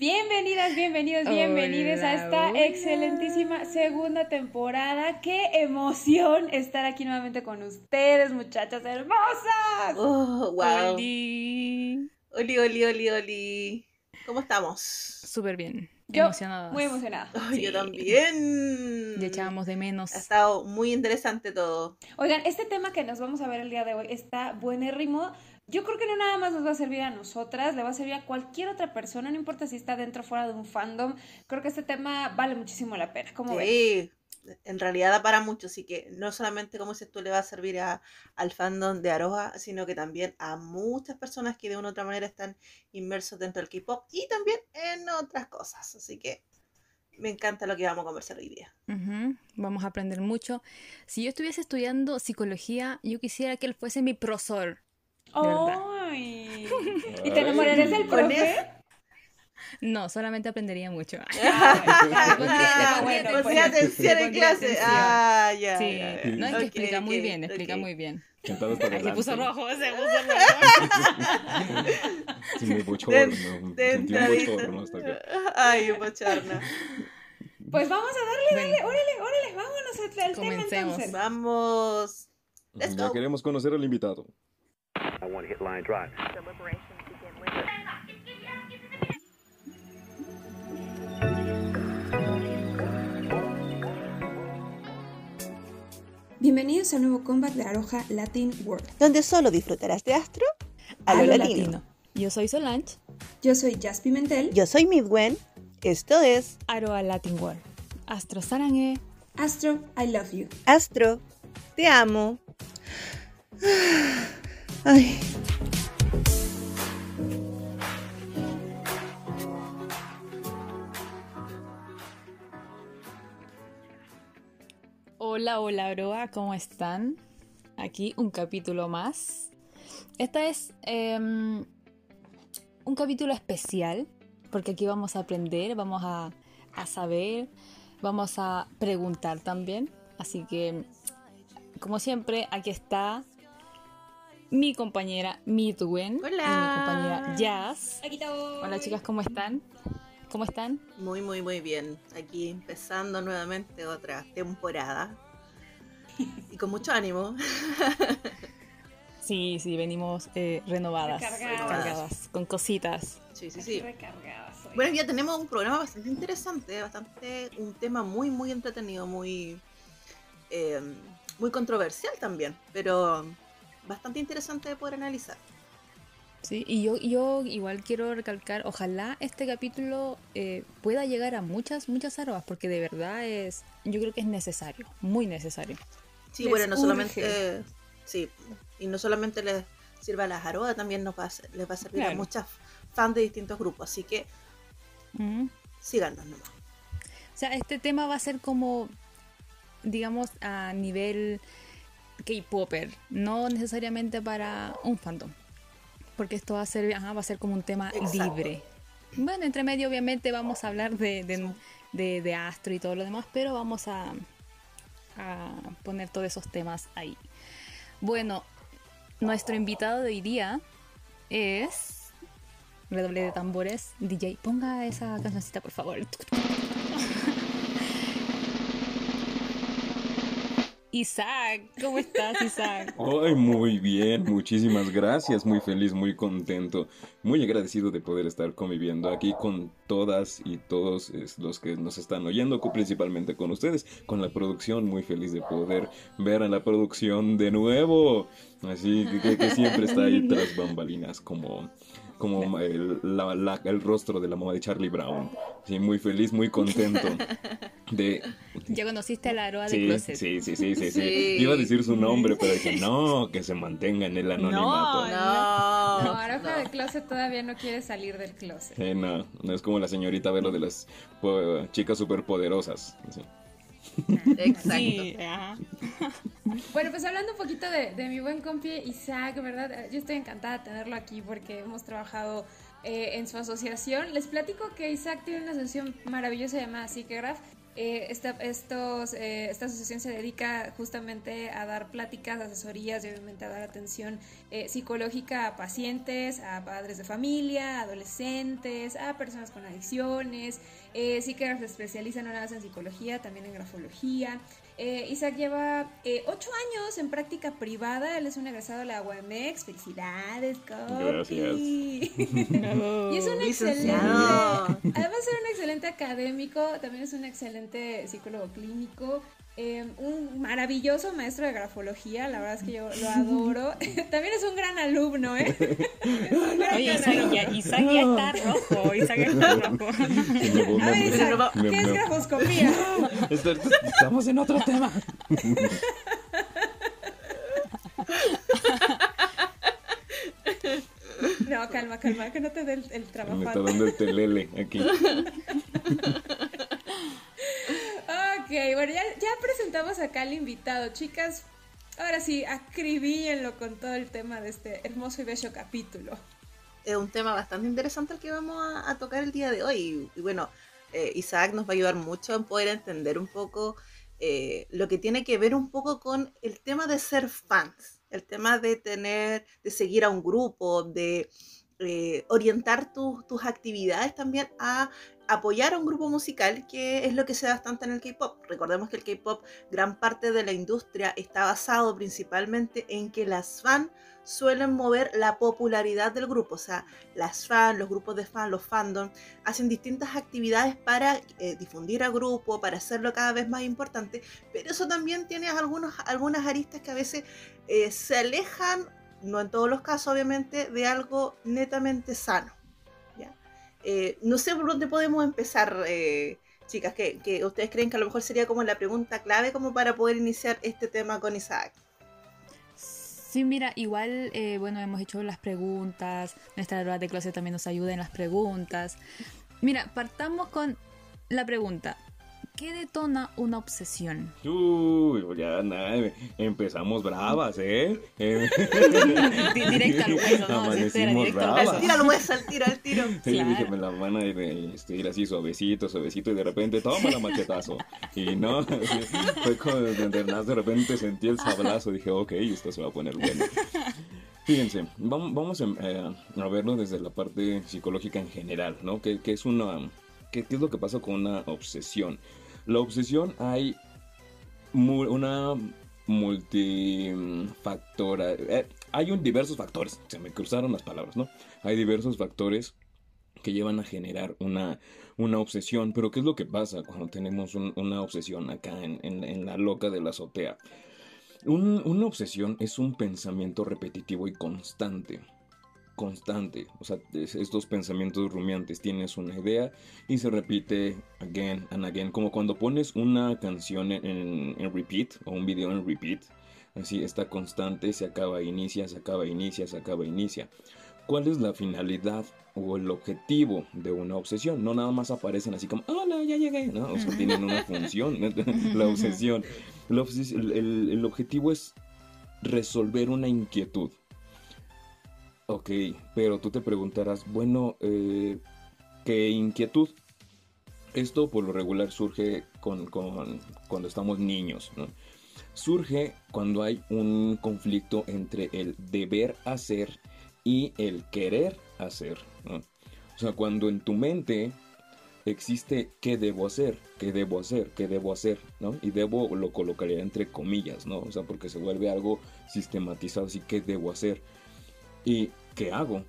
Bienvenidas, bienvenidos, bienvenidos a esta excelentísima segunda temporada. ¡Qué emoción estar aquí nuevamente con ustedes, muchachas hermosas! Oh, wow. Oli. Oli, oli, oli, oli. ¿Cómo estamos? Súper bien. Yo, emocionadas. Muy emocionada. Yo también. Ya echábamos de menos. Ha estado muy interesante todo. Oigan, este tema que nos vamos a ver el día de hoy está buenérrimo. Yo creo que no nada más nos va a servir a nosotras, le va a servir a cualquier otra persona, no importa si está dentro o fuera de un fandom. Creo que este tema vale muchísimo la pena. ¿Cómo sí, en realidad da para mucho, así que no solamente, como dices tú, le va a servir a, al fandom de Aroha, sino que también a muchas personas que de una u otra manera están inmersos dentro del K-pop y también en otras cosas. Así que me encanta lo que vamos a conversar hoy día. Vamos a aprender mucho. Si yo estuviese estudiando psicología, yo quisiera que él fuese mi profesor. ¡Ay! ¿Y te enamorarías del profe? No, solamente aprendería mucho. Ah, atención en clase. Ah, ya. Sí, no, es que explica muy bien, explica muy bien. Se puso rojo, se puso rojo. Sí, muy bochorno. Sentí un bochorno hasta acá. Ay, bochorno. Pues vamos a darle, dale, órale, órale, vámonos al tema entonces. Vamos. ya queremos conocer al invitado. Bienvenidos al nuevo comeback de Aroja Latin World, donde solo disfrutarás de Astro a, lo, latino. Yo soy Solange. Yo soy Jazz Pimentel. Yo soy Midwen. Esto es Aroa Latin World. Astro Sarangue. Astro, I love you. Astro, te amo. Hola, hola, broa, ¿cómo están? Aquí un capítulo más. Esta es em, un capítulo especial, porque aquí vamos a aprender, vamos a, a saber, vamos a preguntar también. Así que, como siempre, aquí está mi compañera Midwen Hola. y mi compañera Jazz. Aquí Hola chicas, ¿cómo están? ¿Cómo están? Muy, muy, muy bien. Aquí empezando nuevamente otra temporada. Y con mucho ánimo. Sí, sí, venimos eh, renovadas, recargadas. con cositas. Sí, sí, sí. Recargadas Bueno, ya tenemos un programa bastante interesante, bastante un tema muy, muy entretenido, muy, eh, muy controversial también, pero bastante interesante de poder analizar. Sí, y yo, yo igual quiero recalcar, ojalá este capítulo eh, pueda llegar a muchas, muchas arobas, porque de verdad es, yo creo que es necesario, muy necesario. Sí, bueno, no solamente, sí, y no solamente les sirve a las arobas, también nos va a, les va a servir a muchas fans de distintos grupos, así que síganos nomás. O sea, este tema va a ser como, digamos, a nivel K-Popper, no necesariamente para un fandom. Porque esto va a ser, va a ser como un tema libre. Bueno, entre medio obviamente vamos a hablar de, de, Astro y todo lo demás, pero vamos a, a poner todos esos temas ahí. Bueno, nuestro invitado de hoy día es redoble de tambores. DJ, ponga esa cancioncita por favor. Isaac, ¿cómo estás, Isaac? Ay, muy bien, muchísimas gracias, muy feliz, muy contento, muy agradecido de poder estar conviviendo aquí con todas y todos los que nos están oyendo, principalmente con ustedes, con la producción, muy feliz de poder ver a la producción de nuevo, así que, que siempre está ahí tras bambalinas como como el, el, rostro de la mamá de Charlie Brown. Sí, muy feliz, muy contento de... Ya conociste a la Aroa de Closet. Sí, sí, sí, sí, sí, Iba a decir su nombre, pero dije, no, que se mantenga en el anonimato. No, no. No, Aroja de Closet todavía no quiere salir del closet. Sí, no, no es como la señorita Velo de las chicas superpoderosas. Sí. Exacto. bueno, pues hablando un poquito de, mi buen compi Isaac, ¿verdad? Yo estoy encantada de tenerlo aquí porque hemos trabajado eh, en su asociación. Les platico que Isaac tiene una asociación maravillosa llamada Seekergraph Eh, esta, estos, eh, esta asociación se dedica justamente a dar pláticas, asesorías y obviamente a dar atención eh, psicológica a pacientes, a padres de familia, adolescentes, a personas con adicciones. sí que se especializan no nada más en psicología, también en grafología. Isaac lleva ocho años en práctica privada, él es un egresado de la UAMX. Felicidades, Copi. Gracias. y es un excelente, además de ser un excelente académico, también es un excelente psicólogo clínico, eh, un maravilloso maestro de grafología, la verdad es que yo lo adoro. También es un gran alumno, ¿eh? Oye, Isaac ya, Isaac ya, está rojo, Isaac está rojo. A ver, Isaac, ¿qué es grafoscopía? Estamos en otro tema. No, calma, calma, que no te dé el, el trabajo. Me está dando el telele aquí. Bueno, ya, ya presentamos acá al invitado, chicas. Ahora sí, acribíenlo con todo el tema de este hermoso y bello capítulo. Es un tema bastante interesante el que vamos a, tocar el día de hoy. Y, bueno, eh, Isaac nos va a ayudar mucho en poder entender un poco eh, lo que tiene que ver un poco con el tema de ser fans, el tema de tener, de seguir a un grupo, de eh, orientar tus actividades también a apoyar a un grupo musical, que es lo que se da bastante en el K-pop. Recordemos que el K-pop, gran parte de la industria está basado principalmente en que las fans suelen mover la popularidad del grupo. O sea, las fans, los grupos de fans, los fandom, hacen distintas actividades para eh, difundir al grupo, para hacerlo cada vez más importante. Pero eso también tiene algunas aristas que a veces eh, se alejan, no en todos los casos obviamente, de algo netamente sano. Eh, no sé por dónde podemos empezar, eh, chicas, que, que, ustedes creen que a lo mejor sería como la pregunta clave como para poder iniciar este tema con Isaac. Sí, mira, igual, eh, bueno, hemos hecho las preguntas, nuestra hora de clase también nos ayuda en las preguntas. Mira, partamos con la pregunta, ¿Qué detona una obsesión? Uy, ya nada, empezamos bravas, ¿eh? directo al hueso, ¿no? Amanecimos bravas. Al tiro al hueso, al tiro, al tiro. Sí, claro. dije, me la van a ir, este, ir así suavecito, suavecito, y de repente, toma la machetazo. Y no, fue como de, de repente sentí el sablazo, dije, ok, esto se va a poner bueno. Fíjense, vamos, eh, a, verlo desde la parte psicológica en general, ¿no? ¿Qué, es una... ¿Qué, ¿Qué es lo que pasa con una obsesión? La obsesión hay una multifactora. Eh, hay un diversos factores. Se me cruzaron las palabras, ¿no? Hay diversos factores que llevan a generar una, una obsesión. Pero ¿qué es lo que pasa cuando tenemos una obsesión acá en, la loca de la azotea? una obsesión es un pensamiento repetitivo y constante constante. O sea, estos pensamientos rumiantes. Tienes una idea y se repite again and again. Como cuando pones una canción en, repeat o un video en repeat. Así está constante, se acaba, inicia, se acaba, inicia, se acaba, inicia. ¿Cuál es la finalidad o el objetivo de una obsesión? No nada más aparecen así como, hola, ya llegué. No, o sea, tienen una función, la obsesión. el objetivo es resolver una inquietud. Ok, pero tú te preguntarás, bueno, eh, ¿qué inquietud? Esto por lo regular surge con, cuando estamos niños, ¿no? Surge cuando hay un conflicto entre el deber hacer y el querer hacer. O sea, cuando en tu mente existe qué debo hacer, qué debo hacer, qué debo hacer, ¿no? Y debo lo colocaría entre comillas, ¿no? O sea, porque se vuelve algo sistematizado, así qué debo hacer. Y ¿qué hago?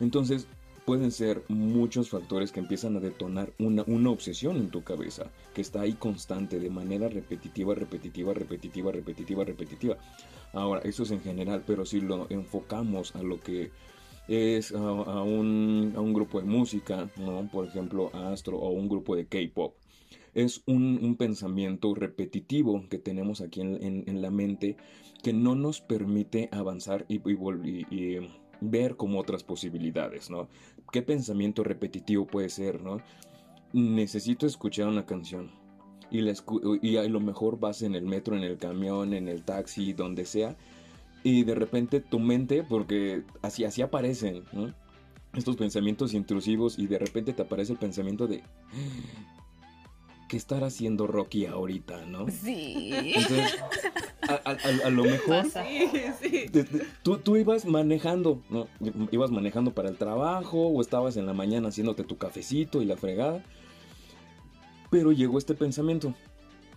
Entonces, pueden ser muchos factores que empiezan a detonar una, obsesión en tu cabeza, que está ahí constante, de manera repetitiva, repetitiva, repetitiva, repetitiva, repetitiva. Ahora, eso es en general, pero si lo enfocamos a lo que es a, un, grupo de música, por ejemplo, Astro o un grupo de K-Pop, es un, pensamiento repetitivo que tenemos aquí en, la mente que no nos permite avanzar y, ver como otras posibilidades, ¿no? ¿Qué pensamiento repetitivo puede ser, ¿no? Necesito escuchar una canción y, la y a lo mejor vas en el metro, en el camión, en el taxi, donde sea, y de repente tu mente, porque así, así aparecen, Estos pensamientos intrusivos y de repente te aparece el pensamiento de ¿qué estará haciendo Rocky ahorita, no? Sí. Entonces, a, a- a- a lo mejor Pasa. Sí, sí. te- te- tú, tú ibas manejando, ¿no? Ibas manejando para el trabajo o estabas en la mañana haciéndote tu cafecito y la fregada. Pero llegó este pensamiento.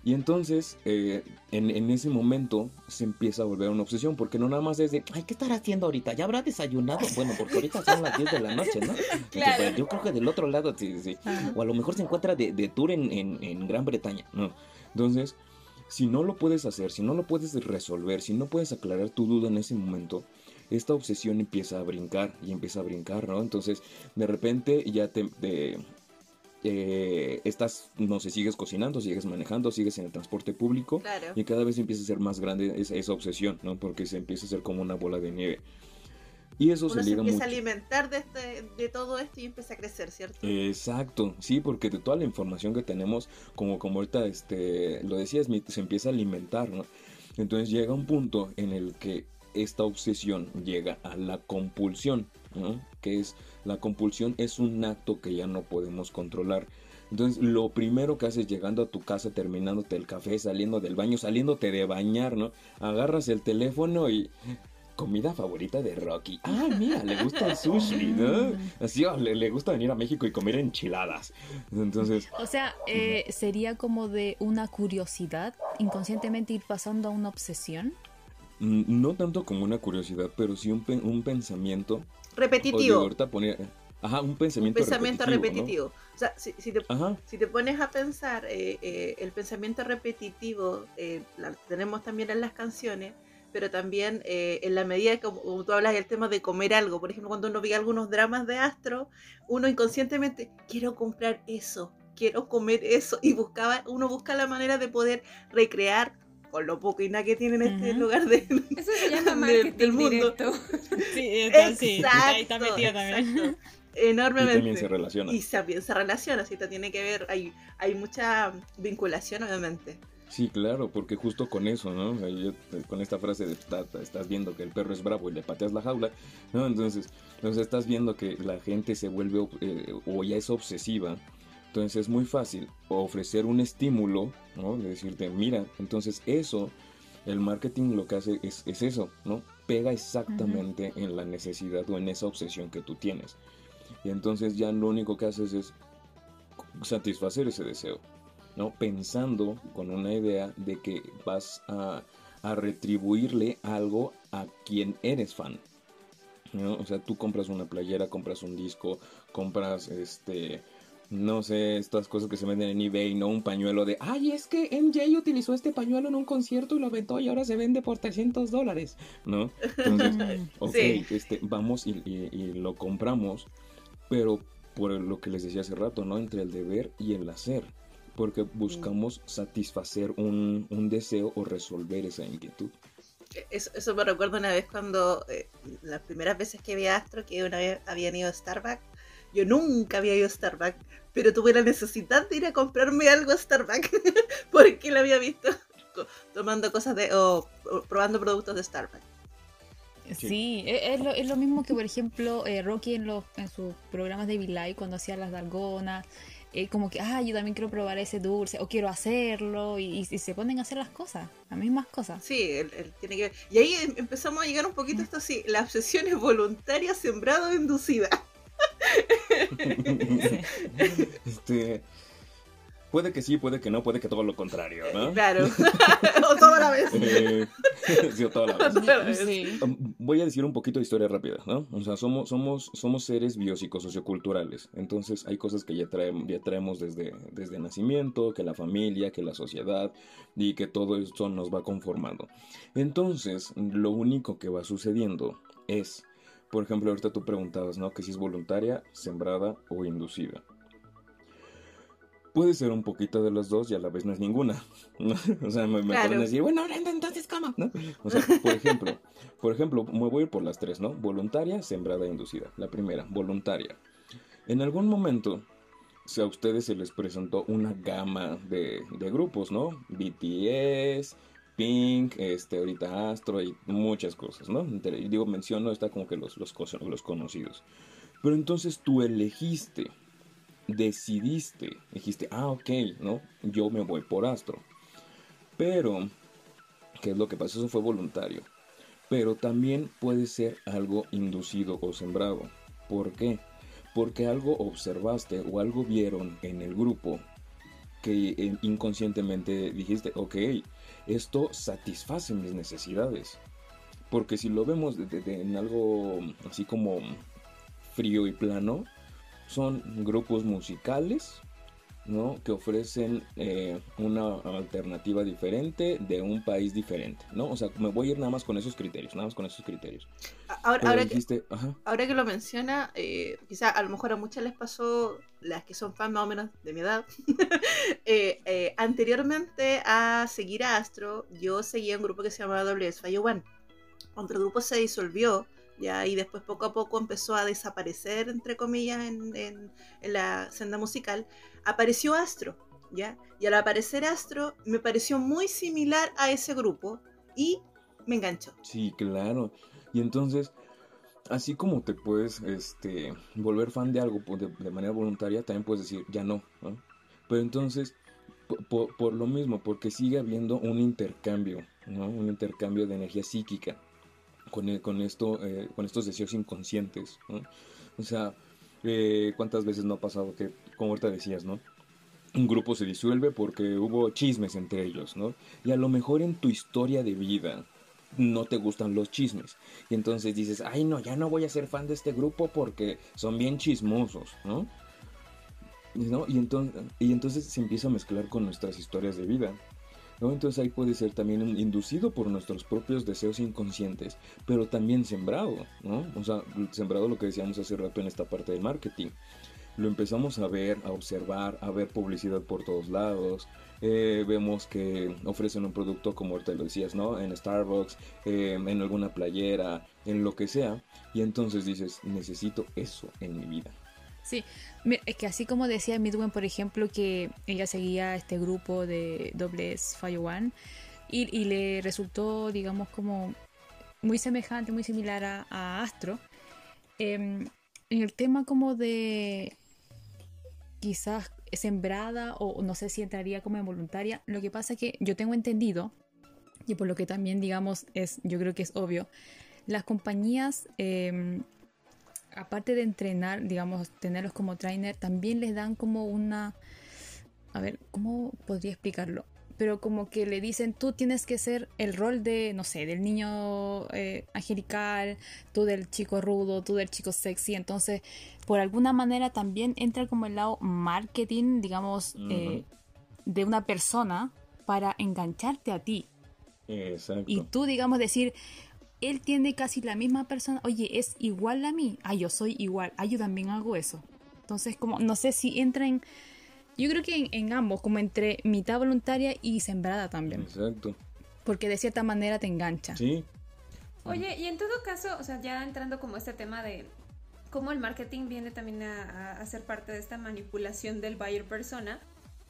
Y entonces, eh, en, en ese momento, se empieza a volver una obsesión, porque no nada más es de, ay, ¿qué estará haciendo ahorita? ¿Ya habrá desayunado? Bueno, porque ahorita son las 10 de la noche, ¿no? Claro. Yo creo que del otro lado, sí, sí. O a lo mejor se encuentra de, de tour en, en- en Gran Bretaña, ¿no? Entonces, si no lo puedes hacer, si no lo puedes resolver, si no puedes aclarar tu duda en ese momento, esta obsesión empieza a brincar y empieza a brincar, ¿no? Entonces, de repente ya te... te- eh, estás, no sé, sigues cocinando, sigues manejando, sigues en el transporte público Claro. y cada vez empieza a ser más grande esa, esa obsesión, ¿no? Porque se empieza a hacer como una bola de nieve. Y eso Uno se se liga empieza mucho. a alimentar de, este, de todo esto y empieza a crecer, ¿cierto? Exacto, sí, porque de toda la información que tenemos, como, como ahorita este, lo decías, se empieza a alimentar, ¿no? Entonces llega un punto en el que esta obsesión llega a la compulsión, ¿no? Que es, la compulsión es un acto que ya no podemos controlar. Entonces, lo primero que haces llegando a tu casa, terminándote el café, saliendo del baño, saliéndote de bañar, ¿no? Agarras el teléfono y comida favorita de Rocky. Ah, mira, le gusta el sushi, ¿no? Así, oh, le, le gusta venir a México y comer enchiladas. Entonces, O sea, eh, sería como de una curiosidad, inconscientemente ir pasando a una obsesión. No tanto como una curiosidad, pero sí un, un pensamiento. Repetitivo. ahorita ponía- ajá, un Un pensamiento, pensamiento repetitivo. repetitivo. O sea, si, si te, ¿no? Si te pones a pensar, eh, eh, el pensamiento repetitivo eh, la tenemos también en las canciones, pero también eh, en la medida que, como tú hablas del tema de comer algo, por ejemplo, cuando uno ve algunos dramas de Astro, uno inconscientemente, quiero comprar eso, quiero comer eso, y buscaba, uno busca la manera de poder recrear con lo poco y nada que tiene en este lugar de... Eso se llama Del- marketing del mundo. directo. Sí, Exacto, exacto. y Enormemente. también se relaciona. Y también se relaciona, así te tiene que ver, hay, hay mucha vinculación obviamente. Sí, claro, porque justo con eso, ¿no? Ahí yo- con esta frase de "Ta- ta- estás viendo que el perro es bravo y le pateas la jaula, ¿no? Entonces, entonces estás viendo que la gente se vuelve eh, o ya es obsesiva. Entonces es muy fácil ofrecer un estímulo, ¿no? De decirte, mira, entonces eso, el marketing lo que hace es, es eso, ¿no? Pega exactamente en la necesidad o en esa obsesión que tú tienes. Y entonces ya lo único que haces es satisfacer ese deseo. ¿no? Pensando con una idea de que vas a, a retribuirle algo a quien eres fan. ¿no? O sea, tú compras una playera, compras un disco, compras este, no sé, estas cosas que se venden en eBay, ¿no? Un pañuelo de, ay, es que MJ utilizó este pañuelo en un concierto y lo aventó y ahora se vende por 300 dólares, ¿no? Entonces, ok, Sí. este, vamos y, y- y lo compramos, pero por lo que les decía hace rato, ¿no? Entre el deber y el hacer, porque buscamos satisfacer un, un deseo o resolver esa inquietud. Eso, eso me recuerdo una vez cuando, eh, las primeras veces que vi a Astro, que una vez habían ido a Starbucks, yo nunca había ido a Starbucks, pero tuve la necesidad de ir a comprarme algo a Starbucks, porque lo había visto tomando cosas de, o, o probando productos de Starbucks. Sí, e- es lo, es lo mismo que, por ejemplo, eh, Rocky en, los, en sus programas de Live cuando hacía las dalgonas, eh, como que, ah, yo también quiero probar ese dulce, o quiero hacerlo, y, y se ponen a hacer las cosas, las mismas cosas. Sí, él, él tiene que ver. Y ahí em- empezamos a llegar un poquito a esto así, la obsesión es voluntaria, sembrada o inducida. Este, puede que sí, puede que no, puede que todo lo contrario, ¿no? Claro, o toda la vez. Eh, sí, o toda la vez. Toda la vez. Sí. Um, Voy a decir un poquito de historia rápida, ¿no? O sea, somos, somos, somos seres biopsicosocioculturales. Entonces hay cosas que ya traemos desde, desde nacimiento, que la familia, que la sociedad, y que todo esto nos va conformando. Entonces, lo único que va sucediendo es, por ejemplo, ahorita tú preguntabas, ¿no? Que si es voluntaria, sembrada o inducida. Puede ser un poquito de los dos y a la vez no es ninguna. ¿no? O sea, me, me Claro. pueden decir, bueno, entonces, ¿cómo? ¿No? O sea, por ejemplo, por ejemplo, me voy a ir por las tres, ¿no? Voluntaria, sembrada e inducida. La primera, voluntaria. En algún momento, si a ustedes se les presentó una gama de, de grupos, ¿no? BTS, Pink, este, ahorita Astro y muchas cosas, ¿no? Digo, menciono, está como que los, los, los conocidos. Pero entonces tú elegiste decidiste, dijiste, ah, ok, ¿no? Yo me voy por Astro. Pero, ¿qué es lo que pasa? Eso fue voluntario. Pero también puede ser algo inducido o sembrado. ¿Por qué? Porque algo observaste o algo vieron en el grupo que eh, inconscientemente dijiste, ok, esto satisface mis necesidades. Porque si lo vemos en algo así como frío y plano, son grupos musicales ¿no? que ofrecen eh, una alternativa diferente de un país diferente, ¿no? O sea, me voy a ir nada más con esos criterios, nada más con esos criterios. Ahora, que, ahora que, lo menciona, eh, quizá a lo mejor a muchas les pasó, las que son fans más o menos de mi edad, eh, anteriormente a seguir a Astro, yo seguía un grupo que se llamaba WS Fire One. Cuando el grupo se disolvió, ¿ya? Y después poco a poco empezó a desaparecer, entre comillas, en, la senda musical, apareció Astro, ¿ya? Y al aparecer Astro me pareció muy similar a ese grupo y me enganchó. Sí, claro. Y entonces, así como te puedes este, volver fan de algo de, manera voluntaria, también puedes decir, ya no, Pero entonces, por, lo mismo, porque sigue habiendo un intercambio, ¿no? Un intercambio de energía psíquica con, con, esto, eh, con estos deseos inconscientes. O sea, eh, ¿cuántas veces no ha pasado que, como ahorita decías, ¿no? Un grupo se disuelve porque hubo chismes entre ellos, ¿no? Y a lo mejor en tu historia de vida no te gustan los chismes. Y entonces dices, ay no, ya no voy a ser fan de este grupo porque son bien chismosos, ¿no? ¿No? Y, entonces, y entonces se empieza a mezclar con nuestras historias de vida. Entonces ahí puede ser también inducido por nuestros propios deseos inconscientes, pero también sembrado, ¿no? O sea, sembrado lo que decíamos hace rato en esta parte del marketing. Lo empezamos a ver, a observar, a ver publicidad por todos lados. Eh, vemos que ofrecen un producto como ahorita lo decías, ¿no? En Starbucks, eh, en alguna playera, en lo que sea. Y entonces dices, necesito eso en mi vida. Sí, es que así como decía Midwen, por ejemplo, que ella seguía este grupo de dobles Fire One y, y, le resultó, digamos, como muy semejante, muy similar a, Astro. Em, en el tema como de quizás sembrada o no sé si entraría como involuntaria, lo que pasa es que yo tengo entendido, y por lo que también digamos es, yo creo que es obvio, las compañías em, aparte de entrenar, digamos, tenerlos como trainer, también les dan como una... A ver, ¿cómo podría explicarlo? Pero como que le dicen, tú tienes que ser el rol de, no sé, del niño eh, angelical, tú del chico rudo, tú del chico sexy. Entonces, por alguna manera también entra como el lado marketing, digamos, eh, de una persona para engancharte a ti. Exacto. Y tú, digamos, decir, él tiene casi la misma persona, oye, es igual a mí, ah, yo soy igual, ah, yo también hago eso. Entonces, como, no sé si entra en, yo creo que en, ambos, como entre mitad voluntaria y sembrada también. Exacto. Porque de cierta manera te engancha. Sí. Oye, y en todo caso, o sea, ya entrando como este tema de cómo el marketing viene también a, ser parte de esta manipulación del buyer persona,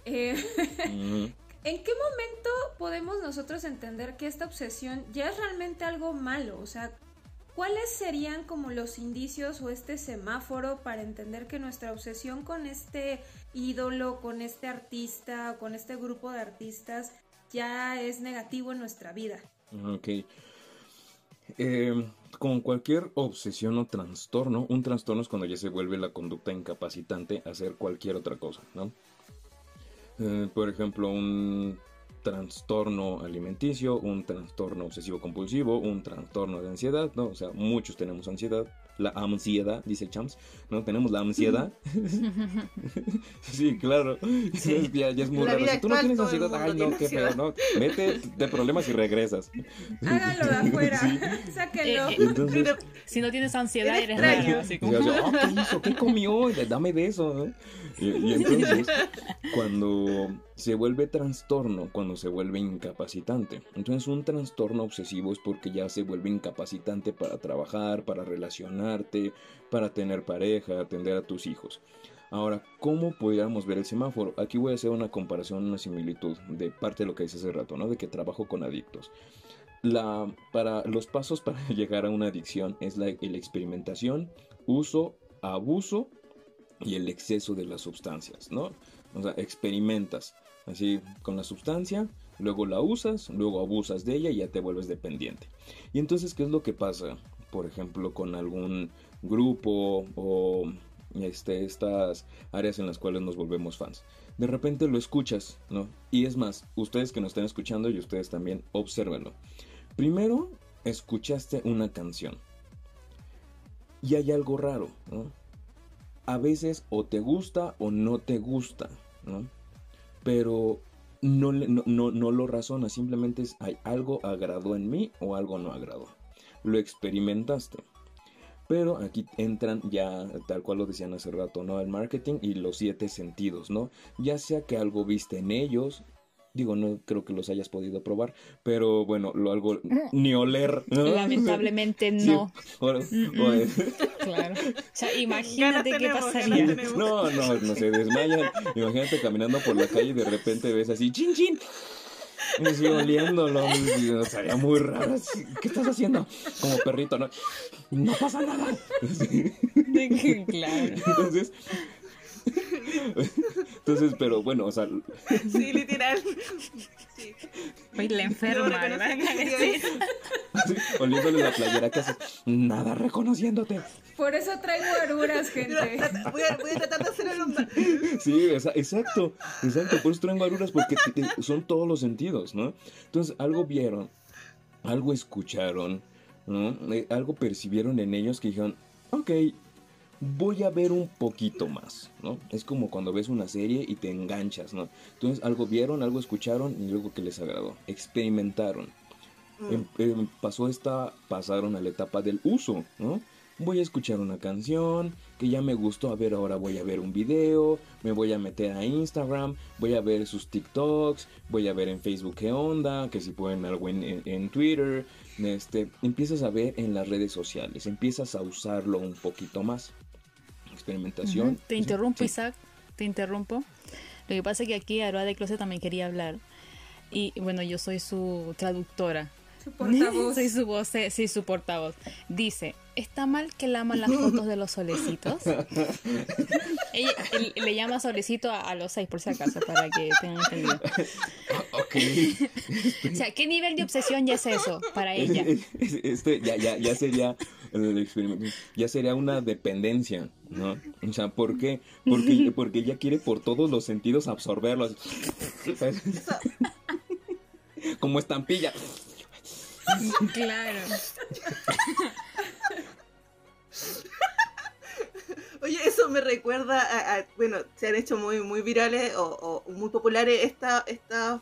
eh, ¿En qué momento podemos nosotros entender que esta obsesión ya es realmente algo malo? O sea, ¿cuáles serían como los indicios o este semáforo para entender que nuestra obsesión con este ídolo, con este artista o con este grupo de artistas ya es negativo en nuestra vida? Ok. Eh, con cualquier obsesión o trastorno, un trastorno es cuando ya se vuelve la conducta incapacitante a hacer cualquier otra cosa, ¿no? Eh, por ejemplo, un trastorno alimenticio, un trastorno obsesivo compulsivo, un trastorno de ansiedad, ¿no? O sea, muchos tenemos ansiedad, la ansiedad, dice el Champs, ¿no? Tenemos la ansiedad. sí, claro. Ya, es muy raro. Si tú no tienes ansiedad, ay, no, qué feo, ¿no? Mete de problemas y regresas. Háganlo de afuera, sáquenlo. Entonces, si no tienes ansiedad, eres raro. Así como... oh, ¿qué hizo? ¿Qué comió? Dame de eso, ¿no? y entonces, cuando se vuelve trastorno cuando se vuelve incapacitante. Entonces un trastorno obsesivo es porque ya se vuelve incapacitante para trabajar, para relacionarte, para tener pareja, atender a tus hijos. Ahora, ¿cómo podríamos ver el semáforo? Aquí voy a hacer una comparación, una similitud de parte de lo que dice hace rato, ¿no? De que trabajo con adictos. La, para, los pasos para llegar a una adicción es la, la experimentación, uso, abuso y el exceso de las sustancias, ¿no? O sea, experimentas así con la sustancia, luego la usas, luego abusas de ella y ya te vuelves dependiente. Y entonces, ¿qué es lo que pasa? Por ejemplo, con algún grupo o este, estas áreas en las cuales nos volvemos fans. De repente lo escuchas, ¿no? Y es más, ustedes que nos están escuchando y ustedes también, obsérvenlo. Primero, escuchaste una canción. Y hay algo raro, ¿no? A veces o te gusta o no te gusta, ¿no? Pero no, no, no, no lo razona, simplemente es, hay algo agradó en mí o algo no agradó. Lo experimentaste. Pero aquí entran ya, tal cual lo decían hace rato, ¿no? El marketing y los siete sentidos, ¿no? Ya sea que algo viste en ellos, digo, no creo que los hayas podido probar, pero bueno, lo algo ni oler. ¿no? Lamentablemente no. Claro. O sea, imagínate qué pasaría. No, no, no se desmayan. Imagínate caminando por la calle y de repente ves así, chin, chin. Me sigo oliéndolo. Sería muy raro. ¿Qué estás haciendo? Como perrito, ¿no? No pasa nada. Claro. Entonces. Entonces, pero bueno, o sea. Sí, literal. Sí. Oye, la enferma, ¿verdad? Oliéndole la playera que haces. Nada reconociéndote. Por eso traigo aruras, gente. Voy a, voy a tratar de hacer el. Sí, esa- exacto, exacto. Por eso traigo aruras porque te- te- son todos los sentidos, ¿no? Entonces, algo vieron, algo escucharon, ¿no? Eh, algo percibieron en ellos que dijeron, ok, voy a ver un poquito más, ¿no? Es como cuando ves una serie y te enganchas, ¿no? Entonces, algo vieron, algo escucharon y luego que les agradó. Experimentaron. Em- em, pasó esta, pasaron a la etapa del uso, ¿no? Voy a escuchar una canción que ya me gustó, a ver, ahora voy a ver un video, me voy a meter a Instagram, voy a ver sus TikToks, voy a ver en Facebook qué onda, que si pueden algo en, en- en Twitter, este, empiezas a ver en las redes sociales, empiezas a usarlo un poquito más. Experimentación. Te interrumpo, Sí. Isaac. Te interrumpo. Lo que pasa es que aquí Aroa de Closet también quería hablar. Y bueno, yo soy su traductora. Su portavoz. soy su voz, eh, sí, su portavoz. Dice, ¿está mal que laman las fotos de los solecitos? Ella, él- le llama solecito a, a los seis, por si acaso, para que tengan entendido. Ok. O sea, ¿qué nivel de obsesión ya es eso para ella? Este ya, ya, ya sería el experimento, ya sería una dependencia, ¿no? O sea, ¿por qué? Porque, porque ella quiere por todos los sentidos absorberlos. Como estampilla. Claro. Oye, eso me recuerda a, a- bueno, se han hecho muy, muy virales o, o muy populares estas estas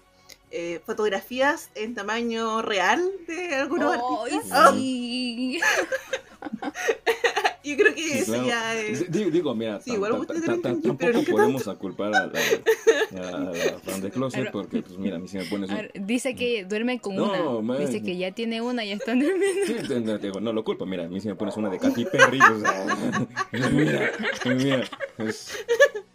eh, fotografías en tamaño real de algunos artistas. yo creo que eso Claro. ya es... Digo, digo, mira, Sí, igual tampoco ¿qué podemos aculpar a la, a la fan de closet Pero- porque, pues mira, a mí si me un- ver, dice que duerme con No, una. man. Dice que ya tiene una y están durmiendo. Sí, digo, no lo culpo, mira, a mí si me pones una de Katy Perry, o sea, mira, mira, es-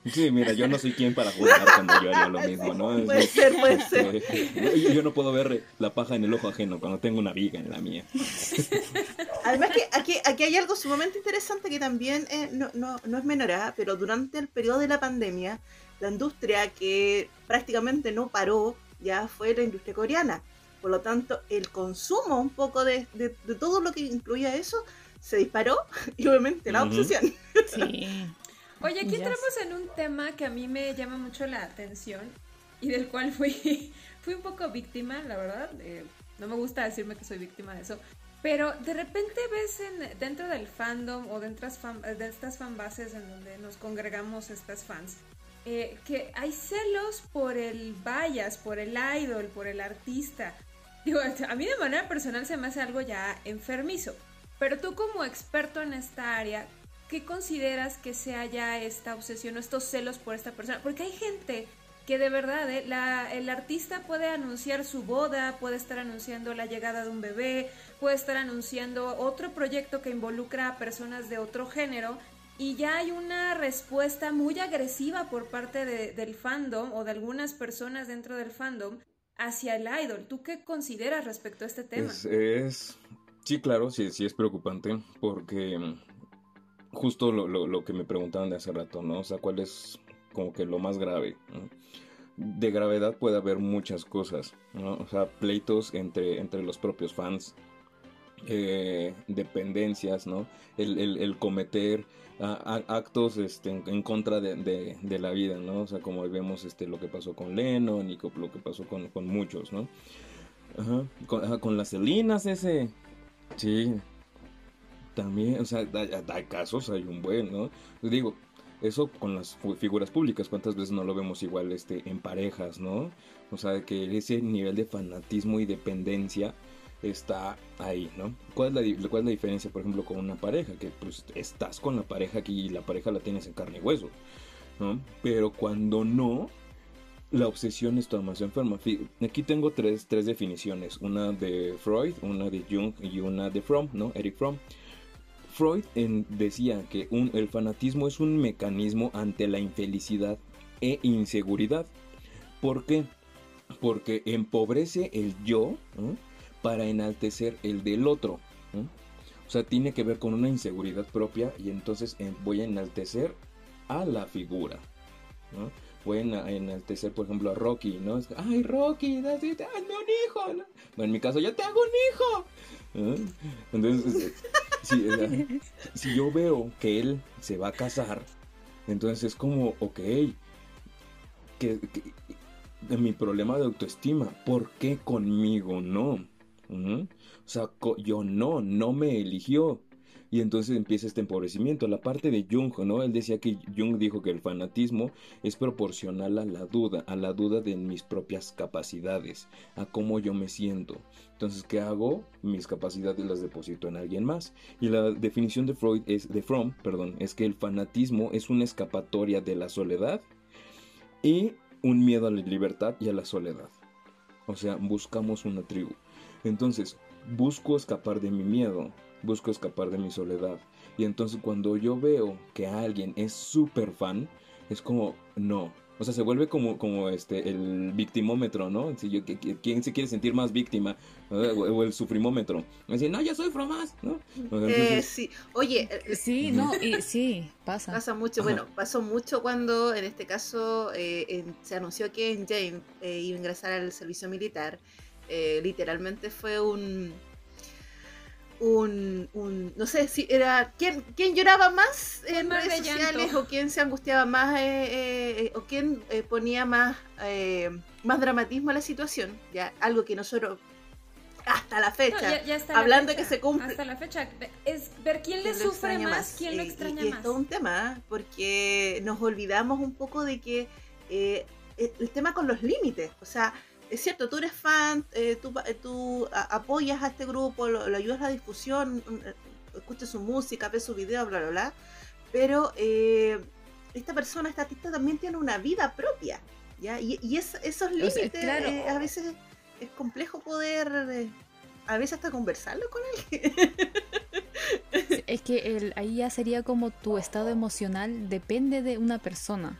sí, mira, yo no soy quien para juzgar cuando yo haría lo mismo, ¿no? Puede ser, puede ser. este, yo, yo no puedo ver la paja en el ojo ajeno cuando tengo una viga en la mía. Además que aquí, aquí hay algo sumamente interesante que también eh, no, no, no es menor, ¿ah? pero durante el periodo de la pandemia, la industria que prácticamente no paró ya fue la industria coreana. Por lo tanto, el consumo un poco de, de- de todo lo que incluía eso se disparó y obviamente la obsesión. Sí. Oye, aquí entramos en un tema que a mí me llama mucho la atención y del cual fui, fui un poco víctima, la verdad. eh, no me gusta decirme que soy víctima de eso. Pero de repente ves en, dentro del fandom o dentro de estas fanbases en donde nos congregamos estas fans, eh, que hay celos por el bias, por el idol, por el artista. Digo, a mí de manera personal se me hace algo ya enfermizo. Pero tú como experto en esta área, ¿qué consideras que sea ya esta obsesión o estos celos por esta persona? Porque hay gente que de verdad, ¿eh? el artista puede anunciar su boda, puede estar anunciando la llegada de un bebé, puede estar anunciando otro proyecto que involucra a personas de otro género y ya hay una respuesta muy agresiva por parte de- del fandom o de algunas personas dentro del fandom hacia el idol. ¿Tú qué consideras respecto a este tema? Es, es- sí, claro, sí, sí es preocupante porque, justo lo, lo, lo, que me preguntaban de hace rato, ¿no? O sea, ¿cuál es como que lo más grave? De gravedad puede haber muchas cosas, ¿no? O sea, pleitos entre, entre los propios fans, eh, dependencias, ¿no? El, el, el cometer actos este, en, contra de, de, la vida, ¿no? O sea, como vemos este, lo que pasó con Lennon y lo que pasó con, con muchos, ¿no? Con, con las Celinas ese... Sí. También, o sea, hay, casos, hay un buen, ¿no? Digo, eso con las figuras públicas, cuántas veces no lo vemos igual este en parejas, ¿no? O sea, que ese nivel de fanatismo y dependencia está ahí, ¿no? ¿Cuál es, la, ¿Cuál es la diferencia, por ejemplo, con una pareja? Que pues estás con la pareja aquí y la pareja la tienes en carne y hueso, ¿no? Pero cuando no, la obsesión es todavía más enferma. Aquí tengo tres, tres definiciones, una de Freud, una de Jung y una de Fromm, ¿no? Eric Fromm. Freud decía que el fanatismo es un mecanismo ante la infelicidad e inseguridad. ¿Por qué? Porque empobrece el yo, para enaltecer el del otro. O sea, tiene que ver con una inseguridad propia y entonces eh, voy a enaltecer a la figura. Voy a enaltecer, por ejemplo, a Rocky, ¿no? Ay, Rocky, hazme un hijo. ¿no? Bueno, en mi caso, yo te hago un hijo. Entonces, si, si yo veo que él se va a casar, entonces es como, ok, que, que mi problema de autoestima, ¿por qué conmigo no? O sea, yo no, no me eligió. Y entonces empieza este empobrecimiento. La parte de Jung, ¿no? Él decía que Jung dijo que el fanatismo es proporcional a la duda, a la duda de mis propias capacidades, a cómo yo me siento. Entonces, ¿qué hago? Mis capacidades las deposito en alguien más. Y la definición de Freud es, de Fromm, perdón, es que el fanatismo es una escapatoria de la soledad y un miedo a la libertad y a la soledad. O sea, buscamos una tribu. Entonces, busco escapar de mi miedo, busco escapar de mi soledad. Y entonces cuando yo veo que alguien es súper fan, es como, no. O sea, se vuelve como, como este, el victimómetro, ¿no? Si yo, ¿Quién se quiere sentir más víctima? O el sufrimómetro. Decir, no, yo soy Fromas, ¿no? Entonces... Eh, sí, oye. Sí, no, y, sí, pasa. Pasa mucho, Ajá. bueno, pasó mucho cuando en este caso eh, en, se anunció que Jane eh, iba a ingresar al servicio militar. Eh, literalmente fue un, un, un, no sé si era quién, quién lloraba más en más redes sociales o quién se angustiaba más eh, eh, o quién ponía más más dramatismo a la situación ya algo que nosotros hasta la fecha, no, ya, ya hasta hablando la fecha, que se cumple. Hasta la fecha, es ver quién le sufre más, más, quién lo extraña y, y más. Es todo un tema, porque nos olvidamos un poco de que eh, el tema con los límites, o sea, es cierto, tú eres fan, eh, tú, tú a, apoyas a este grupo, lo, lo, ayudas a la difusión, escuchas su música, ves su video, bla, bla, bla, pero eh, esta persona, esta artista también tiene una vida propia, ¿ya? Y, y es, esos límites o sea, claro. eh, a veces es complejo poder, eh, a veces hasta conversarlo con alguien. es que el, ahí ya sería como tu estado emocional depende de una persona.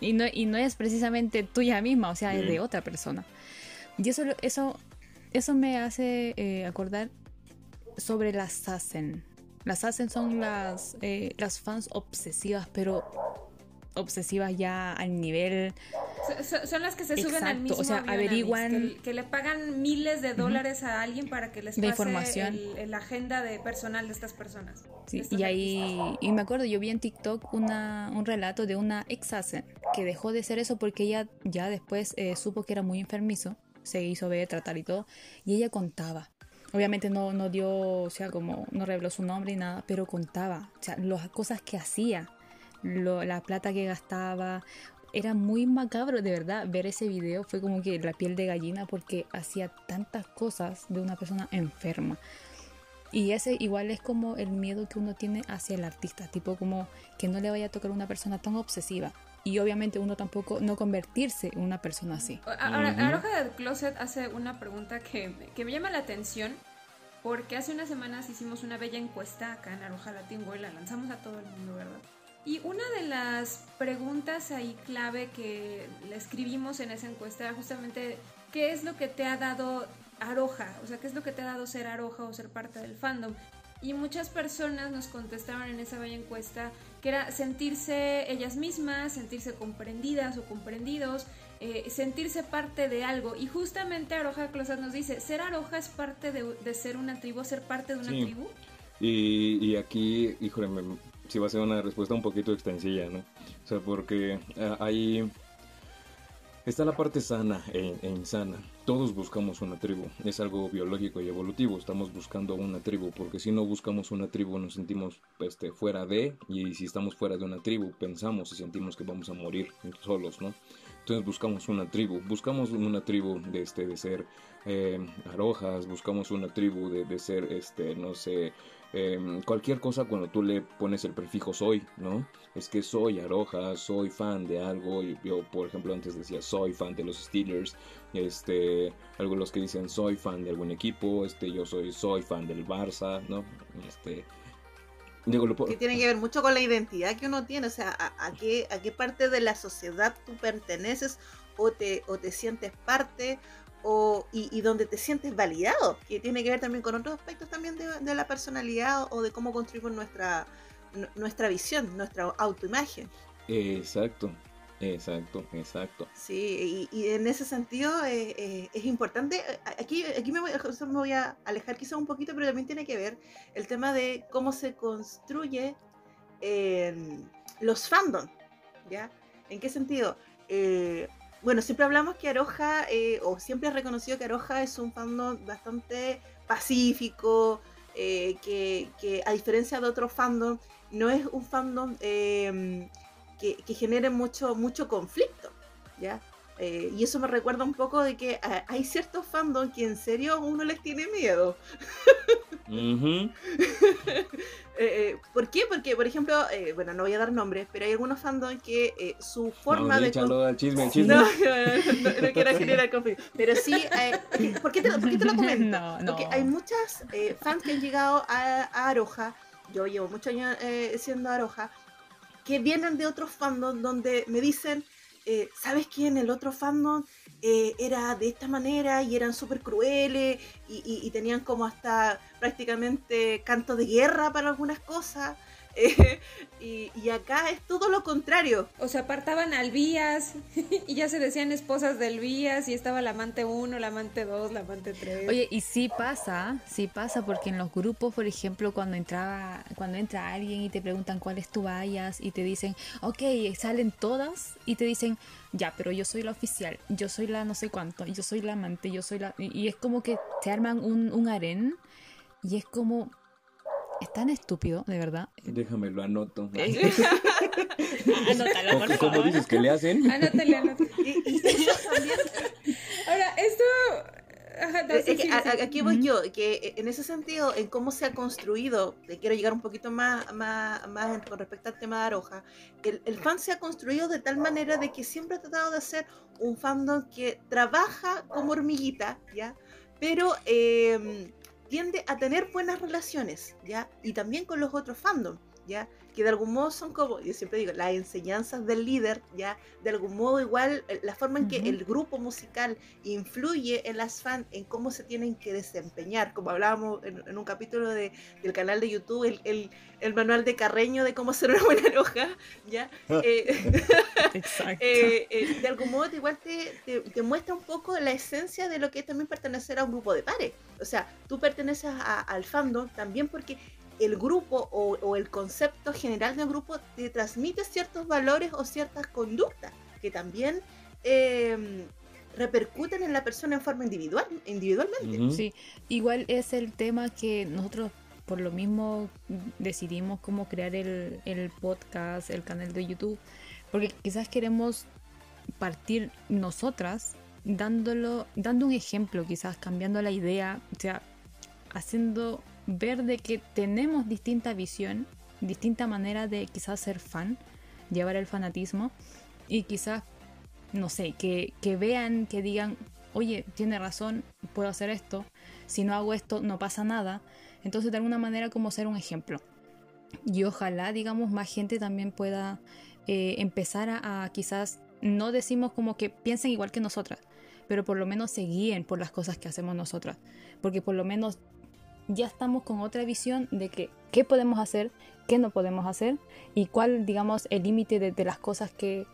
Y no, y no es precisamente tuya misma, o sea, es de otra persona. Y eso, eso, eso me hace eh, acordar sobre las Sassen. Las Sassen son las, eh, las fans obsesivas, pero obsesivas ya al nivel... Son, son las que se suben Exacto, al mismo o sea, avión, averiguan... Amis, que, que, le pagan miles de dólares uh -huh. a alguien para que les pase información. el, el, agenda de personal de estas personas. Sí, y ahí, y me acuerdo, yo vi en TikTok una, un relato de una ex que dejó de ser eso porque ella ya después eh, supo que era muy enfermizo, se hizo ver, tratar y todo, y ella contaba. Obviamente no, no dio, o sea, como no reveló su nombre y nada, pero contaba, o sea, las cosas que hacía, lo, la plata que gastaba. Era muy macabro, de verdad, ver ese video fue como que la piel de gallina porque hacía tantas cosas de una persona enferma. Y ese igual es como el miedo que uno tiene hacia el artista, tipo como que no le vaya a tocar una persona tan obsesiva. Y obviamente uno tampoco no convertirse en una persona así. Ahora, uh -huh. Aroja del Closet hace una pregunta que, que me llama la atención porque hace unas semanas hicimos una bella encuesta acá en Aroja Latin World, la lanzamos a todo el mundo, ¿verdad? Y una de las preguntas ahí clave que le escribimos en esa encuesta era justamente ¿qué es lo que te ha dado Aroja? O sea, ¿qué es lo que te ha dado ser Aroja o ser parte del fandom? y muchas personas nos contestaron en esa bella encuesta que era sentirse ellas mismas, sentirse comprendidas o comprendidos, eh, sentirse parte de algo. Y justamente Aroja Closas nos dice, ser Aroja es parte de, ser una tribu, ser parte de una tribu. Y, y aquí, híjole, si va a ser una respuesta un poquito extensilla, ¿no? O sea, porque eh, hay... Está la parte sana e, e, insana. Todos buscamos una tribu. Es algo biológico y evolutivo. Estamos buscando una tribu. Porque si no buscamos una tribu nos sentimos este, fuera de. Y si estamos fuera de una tribu pensamos y sentimos que vamos a morir solos, ¿no? Entonces buscamos una tribu, buscamos una tribu de, este, de ser eh, arojas, buscamos una tribu de, de, ser, este, no sé, em, cualquier cosa cuando tú le pones el prefijo soy, ¿no? Es que soy aroja, soy fan de algo, yo por ejemplo antes decía soy fan de los Steelers, este, algunos que dicen soy fan de algún equipo, este, yo soy, soy fan del Barça, ¿no? Este, que tiene que ver mucho con la identidad que uno tiene, o sea, a, qué, a qué parte de la sociedad tú perteneces o te, o te sientes parte o, y, donde te sientes validado, que tiene que ver también con otros aspectos también de, la personalidad o de cómo construimos nuestra, nuestra visión, nuestra autoimagen. Exacto, Exacto, exacto. Sí, y, en ese sentido eh, eh, es importante, eh, aquí, aquí me, voy, me voy a alejar quizá un poquito, pero también tiene que ver el tema de cómo se construye los fandom, ¿ya? ¿En qué sentido? Bueno, siempre hablamos que Aroja, o siempre he reconocido que Aroja es un fandom bastante pacífico, que, que, a diferencia de otros fandom, no es un fandom que, que generen mucho, mucho conflicto, ¿ya? Eh, y eso me recuerda un poco de que ah, hay ciertos fandom que en serio uno les tiene miedo. Eh, eh, ¿Por qué? Porque, por ejemplo, bueno, no voy a dar nombres, pero hay algunos fandom que su forma de... Al chisme, chisme. No, no, quiero generar conflicto. Pero sí, ¿por, qué te, ¿por, qué te, lo comento? Porque hay muchas fans que han llegado a, a Aroja, yo llevo muchos años siendo Aroja, que vienen de otros fandom donde me dicen, eh, ¿sabes quién? El otro fandom eh, era de esta manera y eran súper crueles y, tenían como hasta prácticamente canto de guerra para algunas cosas. y, acá es todo lo contrario. O sea, apartaban al Vías y ya se decían esposas del Vías y estaba la amante 1, la amante 2, la amante 3. Oye, y sí pasa, sí pasa porque en los grupos, por ejemplo, cuando entraba, cuando entra alguien y te preguntan cuál es tu vallas y te dicen, ok, salen todas y te dicen, ya, pero yo soy la oficial, yo soy la no sé cuánto, yo soy la amante, yo soy la... Y, es como que se arman un, un harén y es como es tan estúpido, de verdad. Déjame lo anoto. Anótalo, por ¿Cómo dices que le hacen? Anótale, anótale. Ahora, esto... aquí voy yo, que en ese sentido, en cómo se ha construido, te quiero llegar un poquito más, más, más con respecto al tema de Aroja, el, el, fan se ha construido de tal manera de que siempre ha tratado de hacer un fandom que trabaja como hormiguita, ¿ya? Pero eh, tiende a tener buenas relaciones, ¿ya? Y también con los otros fandom, ¿ya? Que de algún modo son como, yo siempre digo, las enseñanzas del líder, ¿ya? De algún modo igual, eh, la forma en que el grupo musical influye en las fans, en cómo se tienen que desempeñar, como hablábamos en, un capítulo de, del canal de YouTube, el, el, el, manual de Carreño de cómo ser una buena roja, ¿ya? Ah. Eh, Exacto. Eh, de algún modo igual te, te, te, muestra un poco la esencia de lo que es también pertenecer a un grupo de pares. O sea, tú perteneces al fandom también porque el grupo o, el concepto general del grupo te transmite ciertos valores o ciertas conductas que también em, repercuten en la persona en forma individual, individualmente. Sí, igual es el tema que nosotros por lo mismo decidimos cómo crear el, el podcast, el canal de YouTube, porque quizás queremos partir nosotras dándolo, dando un ejemplo, quizás cambiando la idea, o sea, haciendo ver de que tenemos distinta visión, distinta manera de quizás ser fan, llevar el fanatismo y quizás, no sé, que, vean, que digan, oye, tiene razón, puedo hacer esto, si no hago esto no pasa nada, entonces de alguna manera como ser un ejemplo. Y ojalá, digamos, más gente también pueda eh, empezar a, a, quizás, no decimos como que piensen igual que nosotras, pero por lo menos se guíen por las cosas que hacemos nosotras, porque por lo menos ya estamos con otra visión de que qué podemos hacer, qué no podemos hacer y cuál, digamos, el límite de, las cosas que,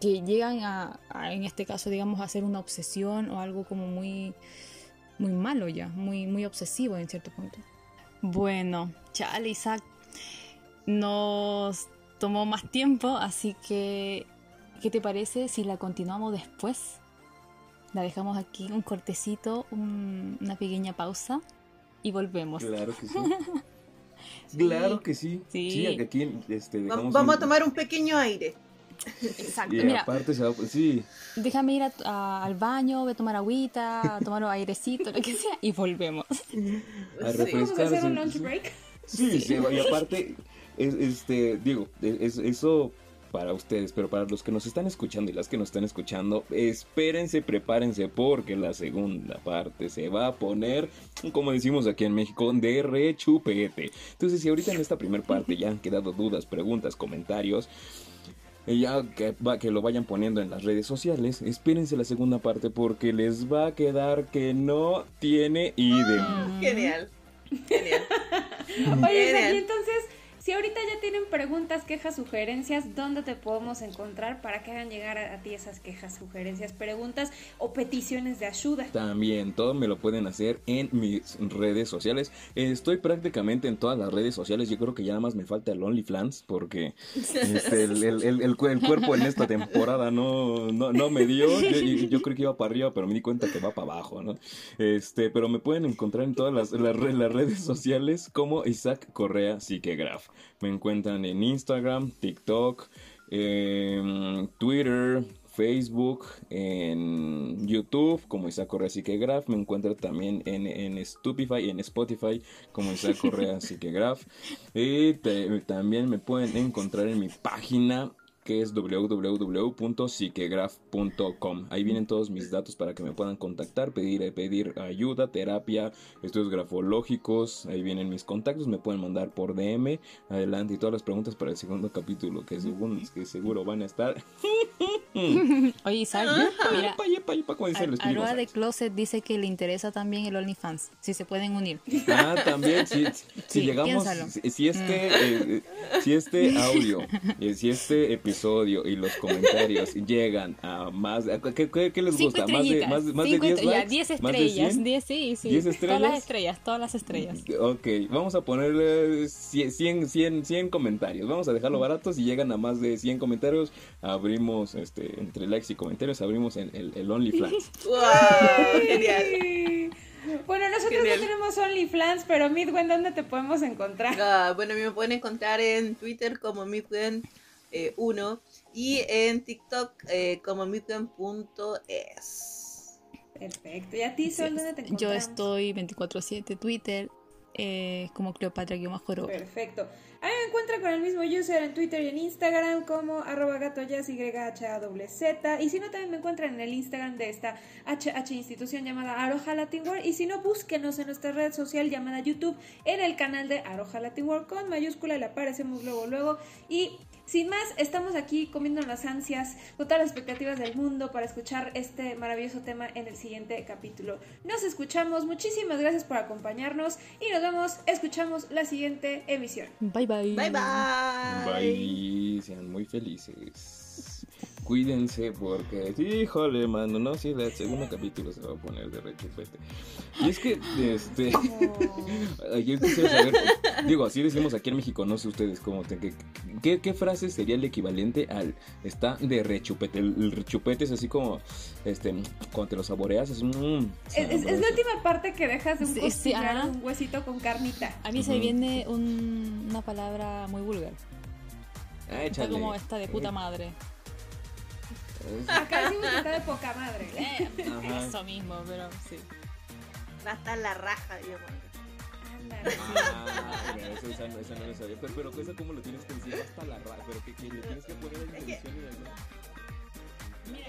que llegan a, en este caso, digamos, a ser una obsesión o algo como muy, muy malo ya, muy, muy obsesivo en cierto punto. Bueno, chale, Isaac, nos tomó más tiempo, así que, ¿qué te parece si la continuamos después? La dejamos aquí un cortecito, un, una pequeña pausa y volvemos. Claro que sí. Claro que sí. Sí. Sí, aquí este, dejamos Vamos un- a tomar un pequeño aire. Exacto. Y Mira, aparte se va, sí, déjame ir a- a- al baño, voy a tomar agüita, a tomar un airecito, lo que sea, y volvemos. a Sí. Vamos a hacer un lunch break. Sí, sí, y aparte, es- este, digo, es, eso para ustedes, pero para los que nos están escuchando y las que nos están escuchando, espérense, prepárense, porque la segunda parte se va a poner, como decimos aquí en México, de rechupete. Entonces, si ahorita en esta primera parte ya han quedado dudas, preguntas, comentarios, ya que, va- que lo vayan poniendo en las redes sociales, espérense la segunda parte porque les va a quedar que no tiene idea. Genial. Genial. Oye, Genial. Entonces, si ahorita ya tienen preguntas, quejas, sugerencias, ¿dónde te podemos encontrar para que hagan llegar a, a ti esas quejas, sugerencias, preguntas o peticiones de ayuda? También todo me lo pueden hacer en mis redes sociales. Estoy prácticamente en todas las redes sociales. Yo creo que ya nada más me falta el OnlyFans porque este, el, el- el- el cu- el cuerpo en esta temporada no, no, no me dio. Yo, yo creo que iba para arriba, pero me di cuenta que va para abajo, ¿no? Este, pero me pueden encontrar en todas las, las, las redes sociales como Isaac Correa Psiquegraph. Me encuentran en Instagram, TikTok, em, Twitter, Facebook, en YouTube como Isaac Correa Psiquegraph. Me encuentro también en, en Stupify en Spotify como Isaac Correa Psiquegraph. Y también me pueden encontrar en mi página que es www.psiquegraph.com. Ahí vienen todos mis datos para que me puedan contactar, pedir, pedir ayuda, terapia, estudios grafológicos. Ahí vienen mis contactos, me pueden mandar por DM. Adelante y todas las preguntas para el segundo capítulo que, según, que seguro van a estar. Oye, Isaac, mira, Aroa de. Closet dice que le interesa también el OnlyFans, si se pueden unir. Ah, también, si, si Sí, llegamos, si, si este, eh, si este audio, eh, si este episodio y los comentarios llegan a más, a- ¿qué, qué- qué les Cinco gusta? ¿Más de, más, más de cinco 10 estre- ya, likes? 10 ¿Más de estrellas. 100? 10, sí, sí. ¿Diez Todas estrellas? las estrellas, todas las estrellas. Ok, vamos a ponerle 100, 100, 100, 100 comentarios. Vamos a dejarlo barato. Si llegan a más de 100 comentarios, abrimos, este, entre likes y comentarios, abrimos el, el, el OnlyFans. ¡Wow! Genial. Bueno, nosotros Genial. no tenemos OnlyFans, pero Midwen, ¿dónde te podemos encontrar? Ah, bueno, me pueden encontrar en Twitter como Midwen1 y en TikTok eh, como Midwen.es. Perfecto. ¿Y a ti, Sol, dónde te? Yo estoy 24-7 Twitter, eh, como Cleopatra-Joro. Perfecto. A mí me encuentran con el mismo user en Twitter y en Instagram como arroba gato jazz, y z Y si no, también me encuentran en el Instagram de esta HH institución llamada Aroja Latin World. Y si no, búsquenos en nuestra red social llamada YouTube en el canal de Aroja Latin World con mayúscula. Le aparecemos luego, luego. Y sin más, estamos aquí comiendo las ansias, con todas las expectativas del mundo para escuchar este maravilloso tema en el siguiente capítulo. Nos escuchamos, muchísimas gracias por acompañarnos y nos vemos, escuchamos la siguiente emisión. Bye bye. Bye bye. Bye, sean muy felices. Cuídense porque, híjole, mano, no, sí, el segundo capítulo se va a poner de rechupete. Y es que, este, yo quisiera saber, digo, así decimos aquí en México, no sé ustedes cómo, qué, qué, qué frase sería el equivalente al está de rechupete? El, el rechupete es así como, este, cuando te lo saboreas, es un... Es, es- es la última parte que dejas de un Sí, costillar, un huesito con carnita. A mí se viene un- una palabra muy vulgar. Ah, Está como esta de puta madre. Es- Acá decimos que está de poca madre. Eh, Ajá. eso mismo, pero sí. Va a estar la raja, digamos. Ah, mira, esa, esa no, esa no la sabía. Pero, pero esa cómo lo tienes que decir hasta la ra, pero que, que le tienes que poner la intención y la- Mira,